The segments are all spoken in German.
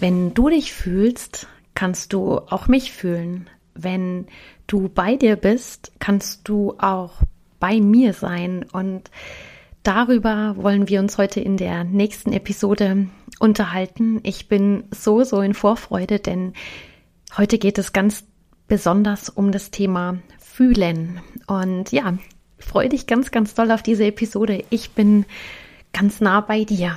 Wenn du dich fühlst, kannst du auch mich fühlen. Wenn du bei dir bist, kannst du auch bei mir sein. Und darüber wollen wir uns heute in der nächsten Episode unterhalten. Ich bin so, so in Vorfreude, denn heute geht es ganz besonders um das Thema Fühlen. Und ja, freue dich ganz, ganz doll auf diese Episode. Ich bin ganz nah bei dir.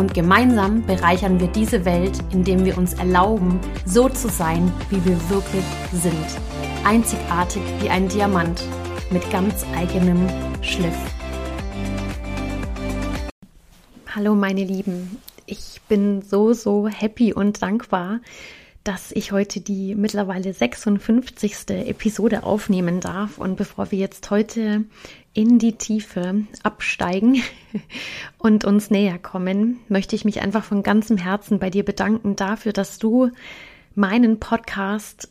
Und gemeinsam bereichern wir diese Welt, indem wir uns erlauben, so zu sein, wie wir wirklich sind. Einzigartig wie ein Diamant mit ganz eigenem Schliff. Hallo meine Lieben, ich bin so, so happy und dankbar, dass ich heute die mittlerweile 56. Episode aufnehmen darf. Und bevor wir jetzt heute in die Tiefe absteigen und uns näher kommen, möchte ich mich einfach von ganzem Herzen bei dir bedanken dafür, dass du meinen Podcast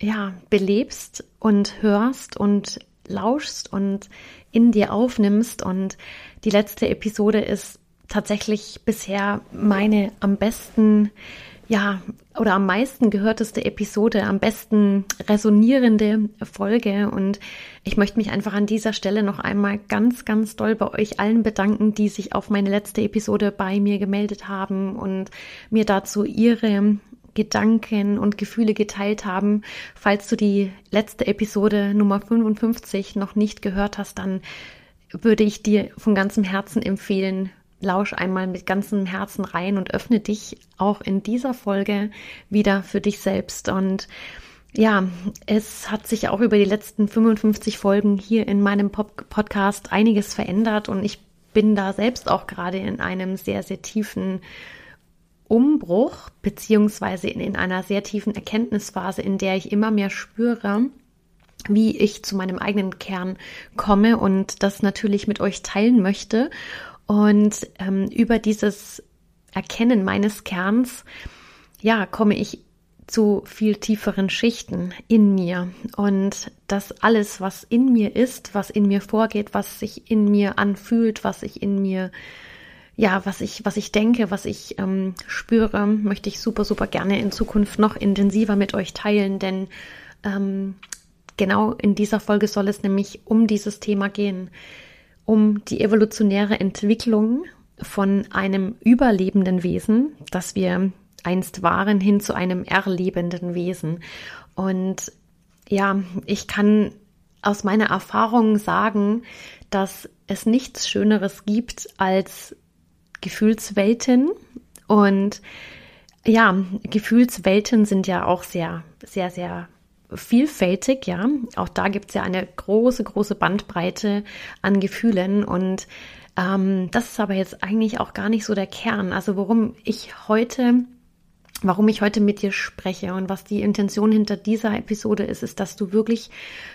ja belebst und hörst und lauschst und in dir aufnimmst. Und die letzte Episode ist tatsächlich bisher meine am besten ja, oder am meisten gehörteste Episode, am besten resonierende Folge. Und ich möchte mich einfach an dieser Stelle noch einmal ganz, ganz doll bei euch allen bedanken, die sich auf meine letzte Episode bei mir gemeldet haben und mir dazu ihre Gedanken und Gefühle geteilt haben. Falls du die letzte Episode Nummer 55 noch nicht gehört hast, dann würde ich dir von ganzem Herzen empfehlen, lausch einmal mit ganzem Herzen rein und öffne dich auch in dieser Folge wieder für dich selbst. Und ja, es hat sich auch über die letzten 55 Folgen hier in meinem Pop Podcast einiges verändert und ich bin da selbst auch gerade in einem sehr, sehr tiefen Umbruch, beziehungsweise in, in einer sehr tiefen Erkenntnisphase, in der ich immer mehr spüre, wie ich zu meinem eigenen Kern komme und das natürlich mit euch teilen möchte. Und ähm, über dieses Erkennen meines Kerns, ja, komme ich zu viel tieferen Schichten in mir. Und das alles, was in mir ist, was in mir vorgeht, was sich in mir anfühlt, was ich in mir, ja, was ich, was ich denke, was ich ähm, spüre, möchte ich super, super gerne in Zukunft noch intensiver mit euch teilen, denn ähm, genau in dieser Folge soll es nämlich um dieses Thema gehen um die evolutionäre Entwicklung von einem überlebenden Wesen, das wir einst waren, hin zu einem erlebenden Wesen. Und ja, ich kann aus meiner Erfahrung sagen, dass es nichts Schöneres gibt als Gefühlswelten. Und ja, Gefühlswelten sind ja auch sehr, sehr, sehr vielfältig, ja. Auch da gibt es ja eine große, große Bandbreite an Gefühlen und ähm, das ist aber jetzt eigentlich auch gar nicht so der Kern. Also worum ich heute warum ich heute mit dir spreche und was die Intention hinter dieser Episode ist, ist, dass du wirklich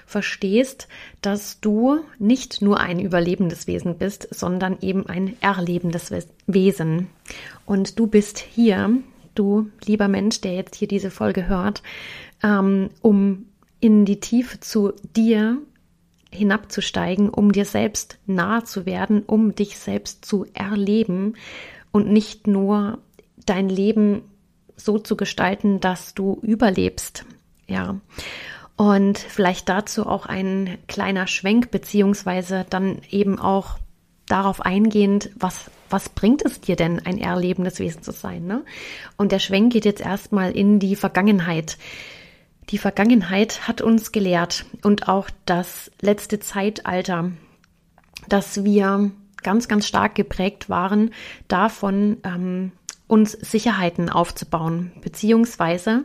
verstehst, dass du nicht nur ein überlebendes Wesen bist, sondern eben ein erlebendes Wesen. Und du bist hier, du lieber Mensch, der jetzt hier diese Folge hört, ähm, um in die Tiefe zu dir hinabzusteigen, um dir selbst nahe zu werden, um dich selbst zu erleben und nicht nur dein Leben so zu gestalten, dass du überlebst. Ja. Und vielleicht dazu auch ein kleiner Schwenk, beziehungsweise dann eben auch darauf eingehend, was, was bringt es dir denn, ein erlebendes Wesen zu sein? Ne? Und der Schwenk geht jetzt erstmal in die Vergangenheit. Die Vergangenheit hat uns gelehrt und auch das letzte Zeitalter, dass wir ganz, ganz stark geprägt waren, davon ähm, uns Sicherheiten aufzubauen, beziehungsweise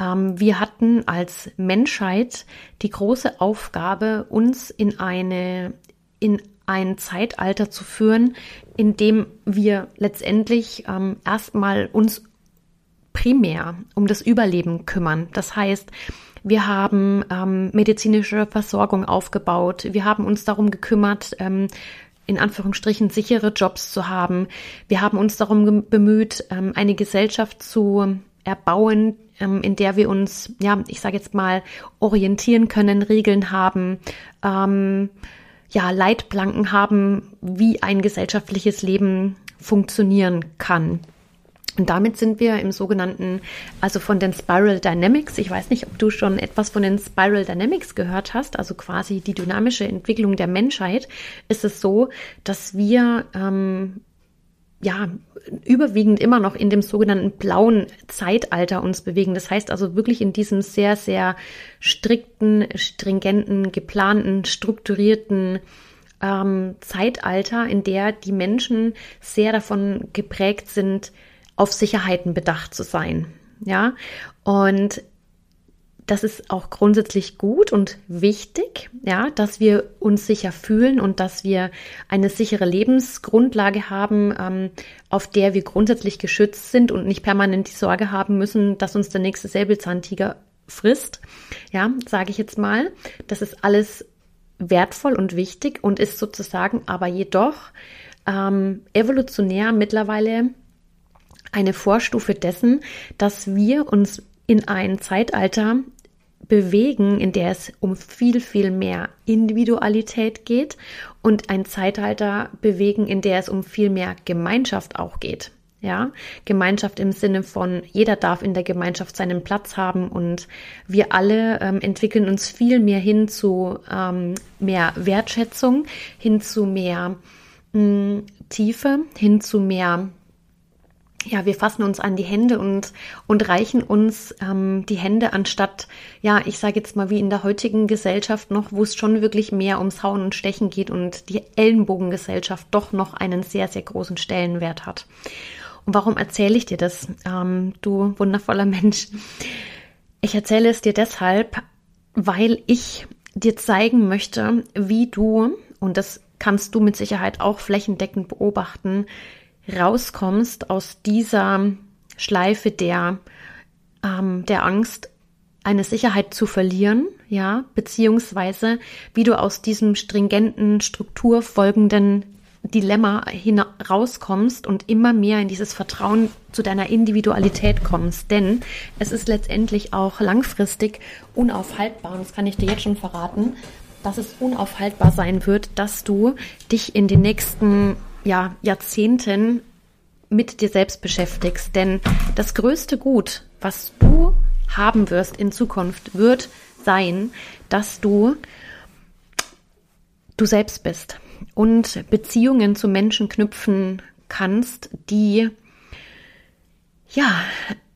ähm, wir hatten als Menschheit die große Aufgabe, uns in eine in ein Zeitalter zu führen, in dem wir letztendlich ähm, erstmal uns primär um das Überleben kümmern. Das heißt, wir haben ähm, medizinische Versorgung aufgebaut. Wir haben uns darum gekümmert, ähm, in Anführungsstrichen sichere Jobs zu haben. Wir haben uns darum bemüht, ähm, eine Gesellschaft zu erbauen, ähm, in der wir uns, ja, ich sage jetzt mal, orientieren können, Regeln haben, ähm, ja, Leitplanken haben, wie ein gesellschaftliches Leben funktionieren kann. Und damit sind wir im sogenannten, also von den Spiral Dynamics. Ich weiß nicht, ob du schon etwas von den Spiral Dynamics gehört hast, also quasi die dynamische Entwicklung der Menschheit. Ist es so, dass wir ähm, ja, überwiegend immer noch in dem sogenannten blauen Zeitalter uns bewegen. Das heißt also wirklich in diesem sehr, sehr strikten, stringenten, geplanten, strukturierten ähm, Zeitalter, in der die Menschen sehr davon geprägt sind, auf Sicherheiten bedacht zu sein. Ja, und das ist auch grundsätzlich gut und wichtig, ja, dass wir uns sicher fühlen und dass wir eine sichere Lebensgrundlage haben, ähm, auf der wir grundsätzlich geschützt sind und nicht permanent die Sorge haben müssen, dass uns der nächste Säbelzahntiger frisst. Ja, sage ich jetzt mal. Das ist alles wertvoll und wichtig und ist sozusagen aber jedoch ähm, evolutionär mittlerweile eine Vorstufe dessen, dass wir uns in ein Zeitalter bewegen, in der es um viel, viel mehr Individualität geht und ein Zeitalter bewegen, in der es um viel mehr Gemeinschaft auch geht. Ja, Gemeinschaft im Sinne von jeder darf in der Gemeinschaft seinen Platz haben und wir alle ähm, entwickeln uns viel mehr hin zu ähm, mehr Wertschätzung, hin zu mehr mh, mm, Tiefe, hin zu mehr ja, wir fassen uns an die Hände und, und reichen uns ähm, die Hände anstatt, ja, ich sage jetzt mal wie in der heutigen Gesellschaft noch, wo es schon wirklich mehr ums Hauen und Stechen geht und die Ellenbogengesellschaft doch noch einen sehr, sehr großen Stellenwert hat. Und warum erzähle ich dir das, ähm, du wundervoller Mensch? Ich erzähle es dir deshalb, weil ich dir zeigen möchte, wie du, und das kannst du mit Sicherheit auch flächendeckend beobachten, rauskommst aus dieser Schleife der, ähm, der Angst, eine Sicherheit zu verlieren, ja, beziehungsweise wie du aus diesem stringenten, strukturfolgenden Dilemma rauskommst und immer mehr in dieses Vertrauen zu deiner Individualität kommst. Denn es ist letztendlich auch langfristig unaufhaltbar, und das kann ich dir jetzt schon verraten, dass es unaufhaltbar sein wird, dass du dich in den nächsten ja, Jahrzehnten mit dir selbst beschäftigst. Denn das größte Gut, was du haben wirst in Zukunft, wird sein, dass du du selbst bist und Beziehungen zu Menschen knüpfen kannst, die ja,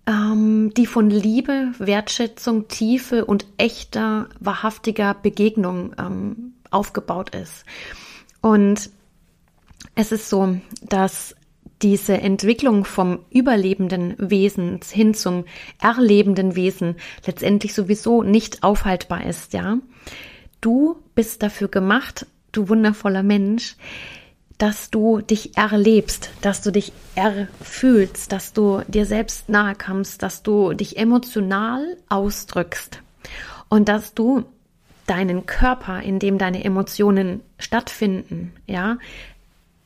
ähm, die von Liebe, Wertschätzung, Tiefe und echter, wahrhaftiger Begegnung ähm, aufgebaut ist. Und es ist so, dass diese Entwicklung vom überlebenden Wesen hin zum erlebenden Wesen letztendlich sowieso nicht aufhaltbar ist, ja. Du bist dafür gemacht, du wundervoller Mensch, dass du dich erlebst, dass du dich erfühlst, dass du dir selbst nahe kommst, dass du dich emotional ausdrückst und dass du deinen Körper, in dem deine Emotionen stattfinden, ja,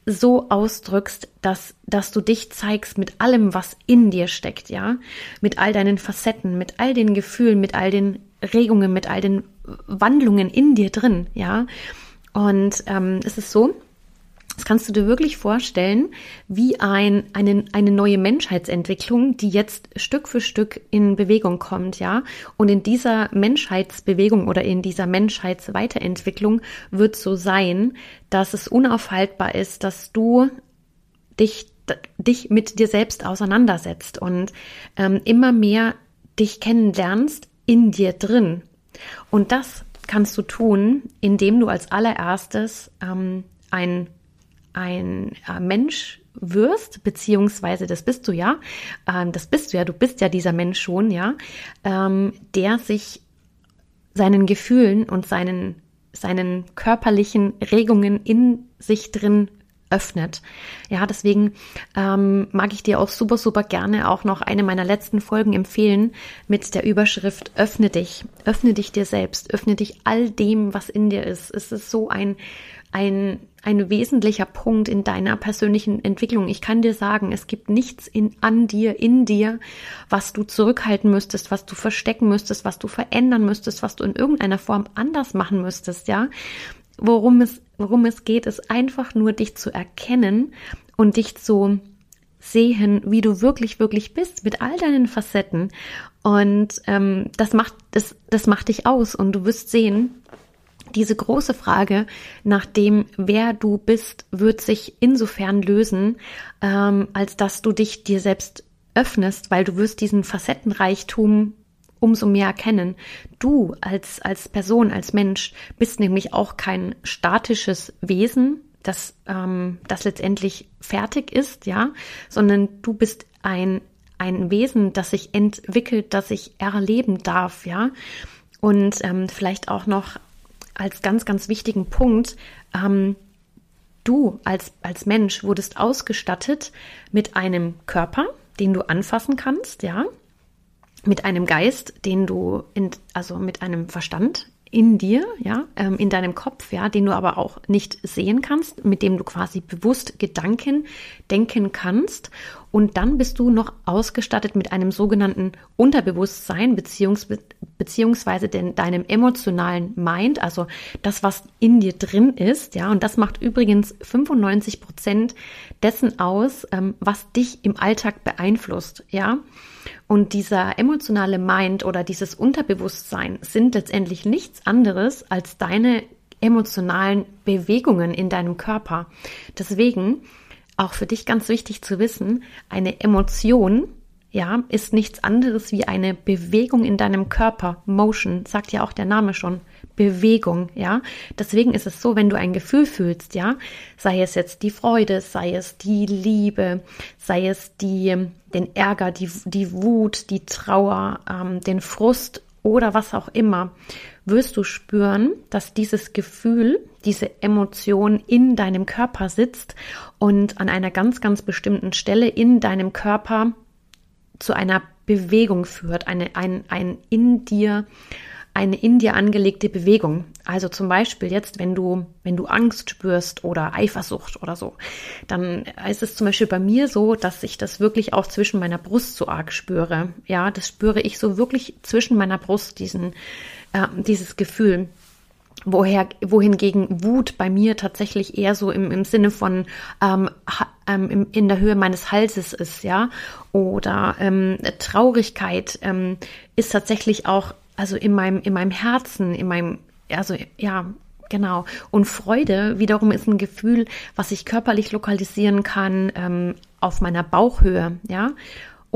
so ausdrückst, dass, dass du dich zeigst mit allem, was in dir steckt, ja, mit all deinen Facetten, mit all den Gefühlen, mit all den Regungen, mit all den Wandlungen in dir drin, ja. Und ähm, es ist so, das kannst du dir wirklich vorstellen, wie ein, eine, eine neue Menschheitsentwicklung, die jetzt Stück für Stück in Bewegung kommt, ja. Und in dieser Menschheitsbewegung oder in dieser Menschheitsweiterentwicklung wird so sein, dass es unaufhaltbar ist, dass du dich, dich mit dir selbst auseinandersetzt und ähm, immer mehr dich kennenlernst in dir drin. Und das kannst du tun, indem du als allererstes ähm, ein ein äh, Mensch wirst, beziehungsweise das bist du ja, ähm, das bist du ja, du bist ja dieser Mensch schon, ja, ähm, der sich seinen Gefühlen und seinen, seinen körperlichen Regungen in sich drin öffnet. Ja, deswegen ähm, mag ich dir auch super, super gerne auch noch eine meiner letzten Folgen empfehlen mit der Überschrift Öffne dich, öffne dich dir selbst, öffne dich all dem, was in dir ist. Es ist so ein, ein, ein wesentlicher Punkt in deiner persönlichen Entwicklung. Ich kann dir sagen, es gibt nichts in, an dir, in dir, was du zurückhalten müsstest, was du verstecken müsstest, was du verändern müsstest, was du in irgendeiner Form anders machen müsstest, ja. Worum es worum es geht, ist einfach nur dich zu erkennen und dich zu sehen, wie du wirklich, wirklich bist, mit all deinen Facetten. Und ähm, das macht, das, das macht dich aus und du wirst sehen, diese große Frage nach dem, wer du bist, wird sich insofern lösen, ähm, als dass du dich dir selbst öffnest, weil du wirst diesen Facettenreichtum umso mehr erkennen. Du als, als Person, als Mensch bist nämlich auch kein statisches Wesen, das, ähm, das letztendlich fertig ist, ja, sondern du bist ein, ein Wesen, das sich entwickelt, das sich erleben darf, ja. Und ähm, vielleicht auch noch als ganz, ganz wichtigen Punkt, ähm, du als, als Mensch wurdest ausgestattet mit einem Körper, den du anfassen kannst, ja, mit einem Geist, den du in, also mit einem Verstand in dir, ja, ähm, in deinem Kopf, ja, den du aber auch nicht sehen kannst, mit dem du quasi bewusst Gedanken denken kannst. Und dann bist du noch ausgestattet mit einem sogenannten Unterbewusstsein, beziehungs beziehungsweise den, deinem emotionalen Mind, also das, was in dir drin ist, ja, und das macht übrigens 95 Prozent dessen aus, ähm, was dich im Alltag beeinflusst, ja. Und dieser emotionale Mind oder dieses Unterbewusstsein sind letztendlich nichts anderes als deine emotionalen Bewegungen in deinem Körper. Deswegen auch für dich ganz wichtig zu wissen, eine Emotion ja, ist nichts anderes wie eine Bewegung in deinem Körper. Motion, sagt ja auch der Name schon. Bewegung, ja. Deswegen ist es so, wenn du ein Gefühl fühlst, ja, sei es jetzt die Freude, sei es die Liebe, sei es die, den Ärger, die, die Wut, die Trauer, ähm, den Frust oder was auch immer, wirst du spüren, dass dieses Gefühl, diese Emotion in deinem Körper sitzt und an einer ganz, ganz bestimmten Stelle in deinem Körper zu einer Bewegung führt, eine, ein, ein in dir, eine in dir angelegte Bewegung. Also zum Beispiel jetzt, wenn du, wenn du Angst spürst oder Eifersucht oder so, dann ist es zum Beispiel bei mir so, dass ich das wirklich auch zwischen meiner Brust so arg spüre. Ja, das spüre ich so wirklich zwischen meiner Brust, diesen, äh, dieses Gefühl woher, wohingegen Wut bei mir tatsächlich eher so im, im Sinne von ähm, ähm, in der Höhe meines Halses ist, ja, oder ähm, Traurigkeit ähm, ist tatsächlich auch, also in meinem, in meinem Herzen, in meinem, also ja, Genau. Und Freude wiederum ist ein Gefühl, was ich körperlich lokalisieren kann ähm, auf meiner Bauchhöhe, ja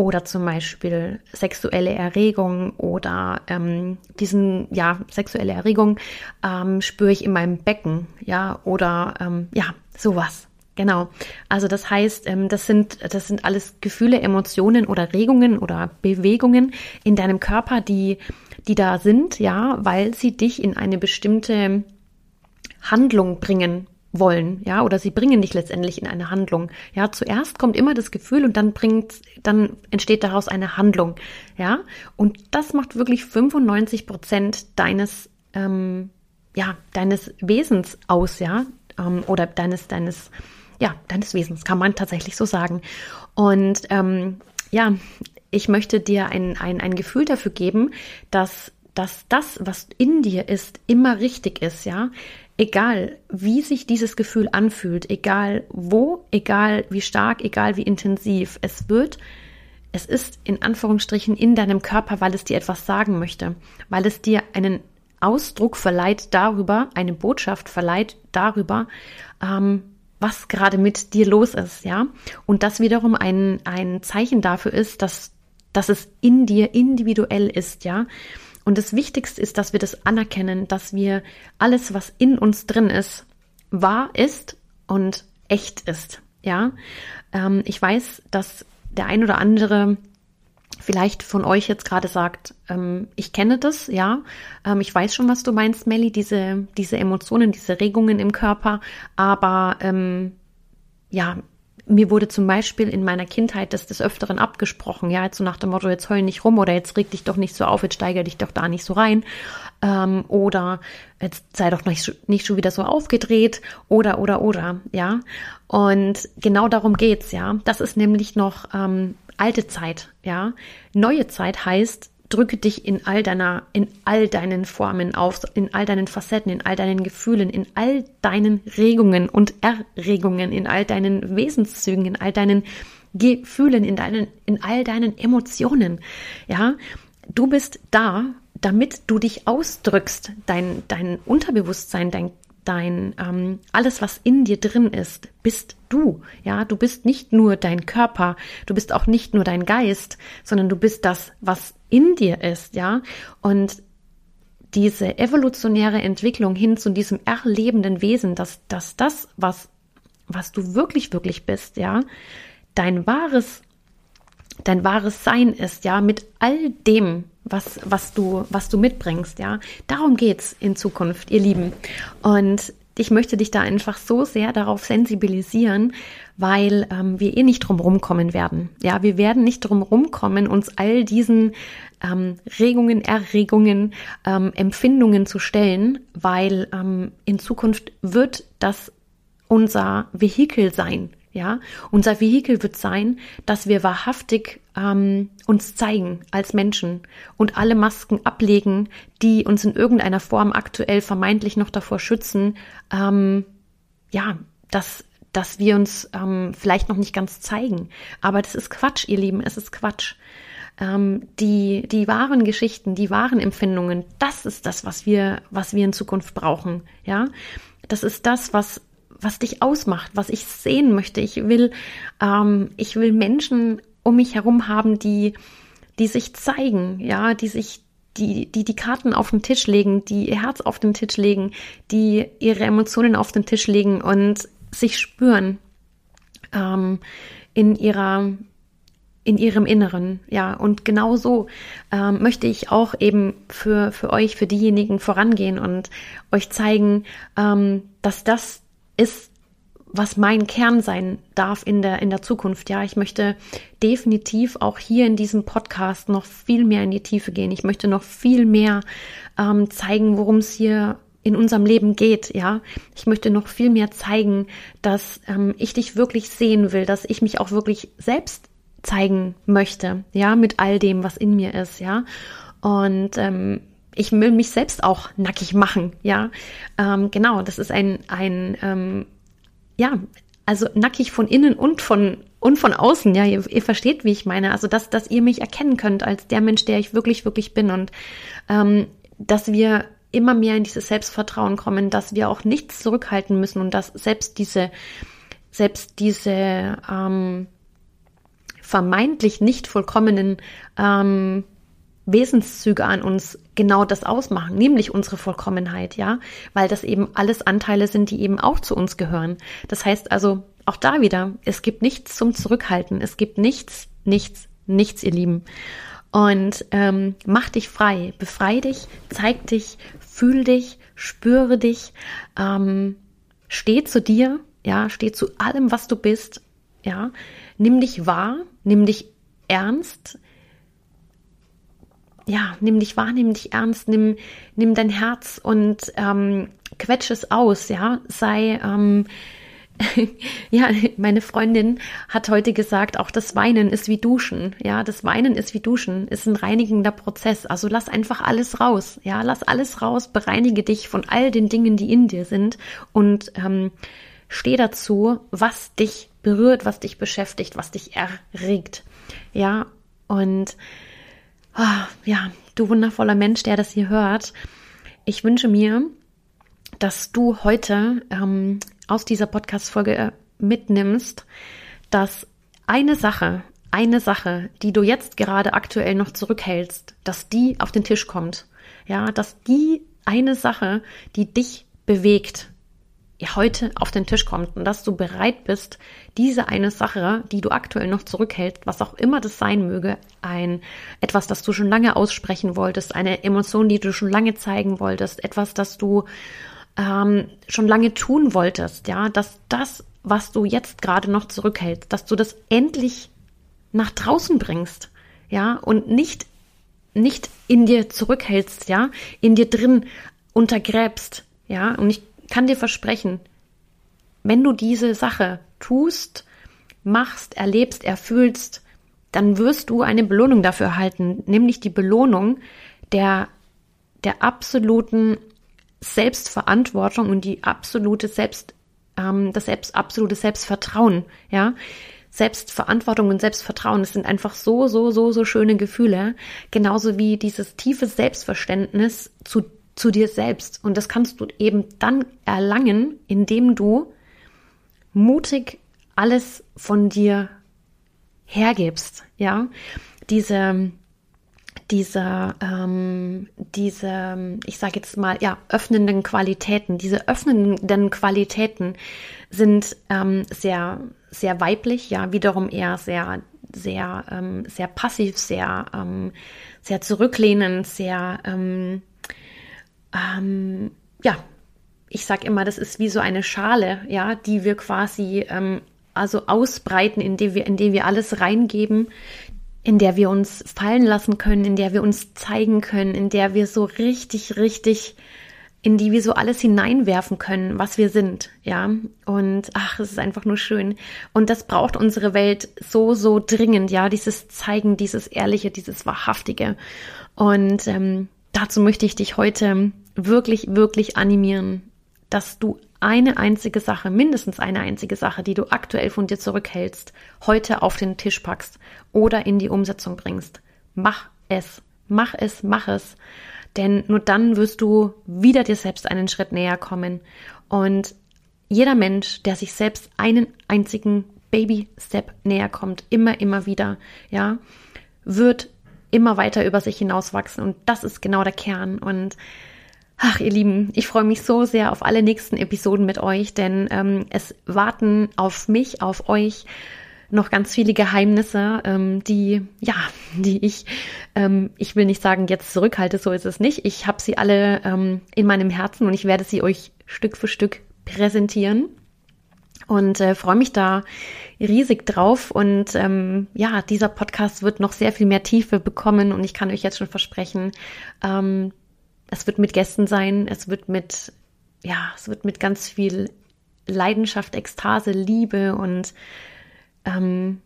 oder zum Beispiel sexuelle Erregung oder ähm, diesen, ja, sexuelle Erregung ähm, spüre ich in meinem Becken, ja, oder ähm, ja, sowas. Genau. Also das heißt, ähm, das sind, das sind alles Gefühle, Emotionen oder Regungen oder Bewegungen in deinem Körper, die, die da sind, ja, weil sie dich in eine bestimmte Handlung bringen wollen, ja, oder sie bringen dich letztendlich in eine Handlung. Ja, zuerst kommt immer das Gefühl und dann bringt, dann entsteht daraus eine Handlung, ja, und das macht wirklich 95 Prozent deines, ähm, ja, deines Wesens aus, ja, ähm, oder deines, deines, ja, deines Wesens, kann man tatsächlich so sagen. Und ähm, ja, ich möchte dir ein, ein, ein Gefühl dafür geben, dass dass das, was in dir ist, immer richtig ist, ja egal wie sich dieses Gefühl anfühlt, egal wo, egal wie stark, egal wie intensiv, es wird, es ist in Anführungsstrichen in deinem Körper, weil es dir etwas sagen möchte, weil es dir einen Ausdruck verleiht darüber, eine Botschaft verleiht darüber, ähm, was gerade mit dir los ist, ja. Und das wiederum ein, ein Zeichen dafür ist, dass, dass es in dir individuell ist, ja. Und das Wichtigste ist, dass wir das anerkennen, dass wir alles, was in uns drin ist, wahr ist und echt ist. Ja, ähm, ich weiß, dass der ein oder andere vielleicht von euch jetzt gerade sagt, ähm, ich kenne das, ja, ähm, ich weiß schon, was du meinst, Melly, diese, diese Emotionen, diese Regungen im Körper, aber ähm, ja, mir wurde zum Beispiel in meiner Kindheit das des Öfteren abgesprochen, ja, jetzt so nach dem Motto, jetzt heul nicht rum oder jetzt reg dich doch nicht so auf, jetzt steiger dich doch da nicht so rein ähm, oder jetzt sei doch nicht, nicht schon wieder so aufgedreht oder, oder, oder, ja. Und genau darum geht's, ja. Das ist nämlich noch ähm, alte Zeit, ja. Neue Zeit heißt, drücke dich in all deiner, in all deinen Formen auf, in all deinen Facetten, in all deinen Gefühlen, in all deinen Regungen und Erregungen, in all deinen Wesenszügen, in all deinen Gefühlen, in deinen, in all deinen Emotionen. Ja, du bist da, damit du dich ausdrückst, dein, dein Unterbewusstsein, dein dein ähm, alles, was in dir drin ist, bist du. Ja, du bist nicht nur dein Körper, du bist auch nicht nur dein Geist, sondern du bist das, was in dir ist. Ja, und diese evolutionäre Entwicklung hin zu diesem erlebenden Wesen, dass, dass das, was, was du wirklich, wirklich bist, ja, dein wahres, dein wahres Sein ist, ja, mit all dem, was, was du, was du mitbringst, ja. Darum geht's in Zukunft, ihr Lieben. Und ich möchte dich da einfach so sehr darauf sensibilisieren, weil ähm, wir eh nicht drum rumkommen werden. Ja, wir werden nicht drum rumkommen, uns all diesen ähm, Regungen, Erregungen, ähm, Empfindungen zu stellen, weil ähm, in Zukunft wird das unser Vehikel sein ja, unser Vehikel wird sein, dass wir wahrhaftig ähm, uns zeigen als Menschen und alle Masken ablegen, die uns in irgendeiner Form aktuell vermeintlich noch davor schützen, ähm, ja, dass dass wir uns ähm, vielleicht noch nicht ganz zeigen. Aber das ist Quatsch, ihr Lieben, es ist Quatsch. Ähm, die, die wahren Geschichten, die wahren Empfindungen, das ist das, was wir, was wir in Zukunft brauchen. Ja, das ist das, was was dich ausmacht, was ich sehen möchte. Ich will, ähm, ich will Menschen um mich herum haben, die, die sich zeigen, ja, die sich, die, die die Karten auf den Tisch legen, die ihr Herz auf den Tisch legen, die ihre Emotionen auf den Tisch legen und sich spüren ähm, in ihrer in ihrem Inneren, ja, und genau so ähm, möchte ich auch eben für, für euch, für diejenigen vorangehen und euch zeigen, ähm, dass das ist, was mein Kern sein darf in der, in der Zukunft. Ja, ich möchte definitiv auch hier in diesem Podcast noch viel mehr in die Tiefe gehen. Ich möchte noch viel mehr ähm, zeigen, worum es hier in unserem Leben geht, ja. Ich möchte noch viel mehr zeigen, dass ähm, ich dich wirklich sehen will, dass ich mich auch wirklich selbst zeigen möchte, ja, mit all dem, was in mir ist, ja. Und ähm, ich will mich selbst auch nackig machen, ja. Ähm, genau, das ist ein, ein ähm, ja, also nackig von innen und von und von außen, ja, ihr, ihr versteht, wie ich meine. Also, dass, dass ihr mich erkennen könnt als der Mensch, der ich wirklich, wirklich bin und ähm, dass wir immer mehr in dieses Selbstvertrauen kommen, dass wir auch nichts zurückhalten müssen und dass selbst diese, selbst diese ähm, vermeintlich nicht vollkommenen ähm, Wesenszüge an uns genau das ausmachen, nämlich unsere Vollkommenheit, ja, weil das eben alles Anteile sind, die eben auch zu uns gehören. Das heißt also, auch da wieder, es gibt nichts zum Zurückhalten, es gibt nichts, nichts, nichts, ihr Lieben. Und ähm, mach dich frei, befrei dich, zeig dich, fühl dich, spüre dich, ähm, steh zu dir, ja, steh zu allem, was du bist, ja, nimm dich wahr, nimm dich ernst, ja, nimm dich wahr, nimm dich ernst, nimm, nimm dein Herz und ähm, quetsch es aus, ja, sei, ähm, ja, meine Freundin hat heute gesagt, auch das Weinen ist wie Duschen. Ja, das Weinen ist wie Duschen, ist ein reinigender Prozess. Also lass einfach alles raus. Ja, lass alles raus, bereinige dich von all den Dingen, die in dir sind und ähm, steh dazu, was dich berührt, was dich beschäftigt, was dich erregt. Ja, und oh, ja, du wundervoller Mensch, der das hier hört, ich wünsche mir, dass du heute ähm, aus dieser Podcast-Folge äh, mitnimmst, dass eine Sache, eine Sache, die du jetzt gerade aktuell noch zurückhältst, dass die auf den Tisch kommt. Ja, dass die eine Sache, die dich bewegt, heute auf den Tisch kommt und dass du bereit bist, diese eine Sache, die du aktuell noch zurückhältst, was auch immer das sein möge, ein etwas, das du schon lange aussprechen wolltest, eine Emotion, die du schon lange zeigen wolltest, etwas, das du ähm, schon lange tun wolltest, ja, dass das was du jetzt gerade noch zurückhältst, dass du das endlich nach draußen bringst, ja, und nicht, nicht in dir zurückhältst, ja, in dir drin untergräbst, ja, und ich kann dir versprechen, wenn du diese Sache tust, machst, erlebst, erfühlst, dann wirst du eine Belohnung dafür erhalten, nämlich die Belohnung der, der absoluten Selbstverantwortung und die absolute Selbst, ähm, das selbst, absolute Selbstvertrauen, ja. Selbstverantwortung und Selbstvertrauen, das sind einfach so, so, so, so schöne Gefühle. Genauso wie dieses tiefe Selbstverständnis zu, zu dir selbst. Und das kannst du eben dann erlangen, indem du mutig alles von dir hergibst, ja. Diese, diese, ähm, diese, ich sage jetzt mal, ja, öffnenden Qualitäten, diese öffnenden Qualitäten sind ähm, sehr, sehr weiblich, ja, wiederum eher sehr, sehr, ähm, sehr passiv, sehr, ähm, sehr zurücklehnend, sehr, ähm, ja, ich sag immer, das ist wie so eine Schale, ja, die wir quasi ähm, also ausbreiten, indem wir, indem wir alles reingeben, in der wir uns fallen lassen können, in der wir uns zeigen können, in der wir so richtig, richtig, in die wir so alles hineinwerfen können, was wir sind, ja. Und ach, es ist einfach nur schön. Und das braucht unsere Welt so, so dringend, ja, dieses Zeigen, dieses Ehrliche, dieses Wahrhaftige. Und ähm, dazu möchte ich dich heute wirklich, wirklich animieren, dass du eine einzige Sache, mindestens eine einzige Sache, die du aktuell von dir zurückhältst, heute auf den Tisch packst oder in die Umsetzung bringst. Mach es, mach es, mach es. Denn nur dann wirst du wieder dir selbst einen Schritt näher kommen. Und jeder Mensch, der sich selbst einen einzigen Baby-Step näher kommt, immer, immer wieder, ja, wird immer weiter über sich hinauswachsen. Und das ist genau der Kern. Und Ach, ihr Lieben, ich freue mich so sehr auf alle nächsten Episoden mit euch, denn ähm, es warten auf mich, auf euch noch ganz viele Geheimnisse, ähm, die, ja, die ich, ähm, ich will nicht sagen, jetzt zurückhalte, so ist es nicht. Ich habe sie alle ähm, in meinem Herzen und ich werde sie euch Stück für Stück präsentieren und äh, freue mich da riesig drauf. Und ähm, ja, dieser Podcast wird noch sehr viel mehr Tiefe bekommen und ich kann euch jetzt schon versprechen, ähm, es wird mit Gästen sein, es wird mit, ja, es wird mit ganz viel Leidenschaft, Ekstase, Liebe und ähm,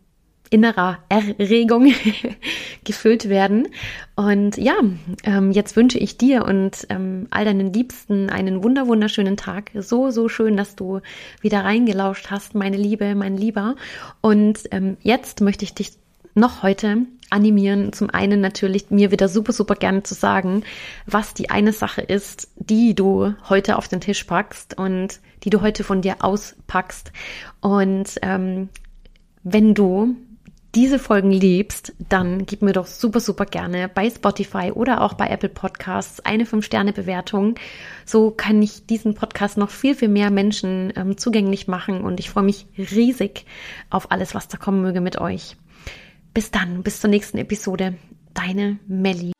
innerer Erregung gefüllt werden. Und ja, ähm, jetzt wünsche ich dir und ähm, all deinen Liebsten einen wunder wunderschönen Tag. So, so schön, dass du wieder reingelauscht hast, meine Liebe, mein Lieber. Und ähm, jetzt möchte ich dich noch heute animieren, zum einen natürlich mir wieder super, super gerne zu sagen, was die eine Sache ist, die du heute auf den Tisch packst und die du heute von dir auspackst. Und ähm, wenn du diese Folgen liebst, dann gib mir doch super, super gerne bei Spotify oder auch bei Apple Podcasts eine 5-Sterne-Bewertung. So kann ich diesen Podcast noch viel, viel mehr Menschen ähm, zugänglich machen und ich freue mich riesig auf alles, was da kommen möge mit euch. Bis dann, bis zur nächsten Episode. Deine Melli.